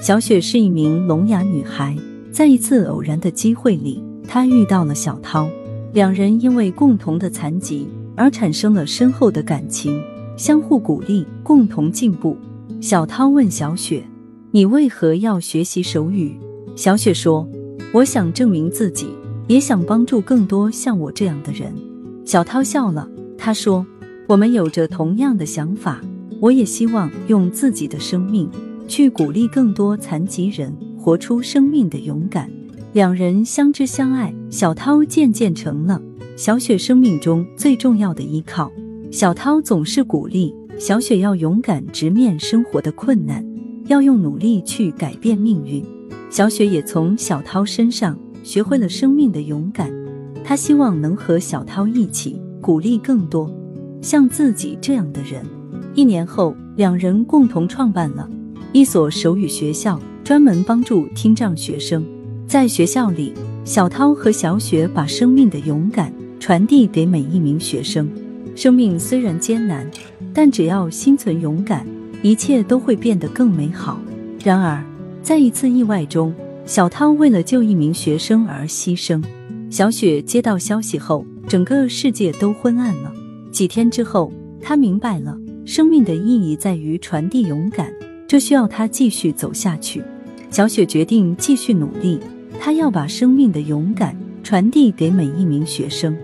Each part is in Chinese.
小雪是一名聋哑女孩，在一次偶然的机会里，她遇到了小涛，两人因为共同的残疾而产生了深厚的感情，相互鼓励，共同进步。小涛问小雪：“你为何要学习手语？”小雪说：“我想证明自己，也想帮助更多像我这样的人。”小涛笑了，他说：“我们有着同样的想法，我也希望用自己的生命。”去鼓励更多残疾人活出生命的勇敢，两人相知相爱，小涛渐渐成了小雪生命中最重要的依靠。小涛总是鼓励小雪要勇敢直面生活的困难，要用努力去改变命运。小雪也从小涛身上学会了生命的勇敢，她希望能和小涛一起鼓励更多像自己这样的人。一年后，两人共同创办了。一所手语学校专门帮助听障学生。在学校里，小涛和小雪把生命的勇敢传递给每一名学生。生命虽然艰难，但只要心存勇敢，一切都会变得更美好。然而，在一次意外中，小涛为了救一名学生而牺牲。小雪接到消息后，整个世界都昏暗了。几天之后，她明白了，生命的意义在于传递勇敢。这需要他继续走下去。小雪决定继续努力，她要把生命的勇敢传递给每一名学生。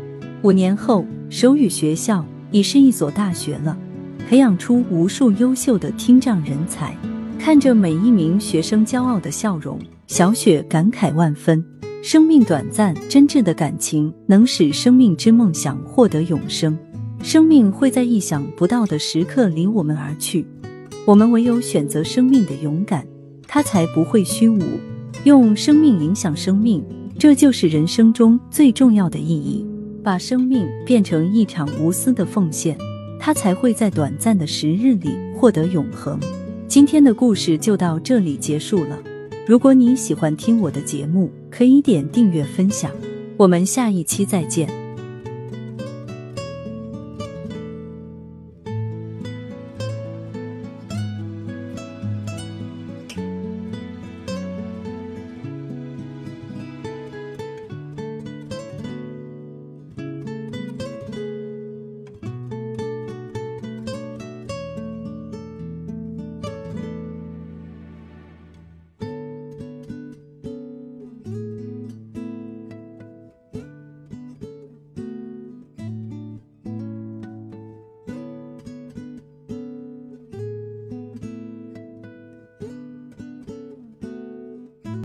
五年后，手语学校已是一所大学了，培养出无数优秀的听障人才。看着每一名学生骄傲的笑容，小雪感慨万分。生命短暂，真挚的感情能使生命之梦想获得永生。生命会在意想不到的时刻离我们而去。我们唯有选择生命的勇敢，它才不会虚无。用生命影响生命，这就是人生中最重要的意义。把生命变成一场无私的奉献，它才会在短暂的时日里获得永恒。今天的故事就到这里结束了。如果你喜欢听我的节目，可以点订阅分享。我们下一期再见。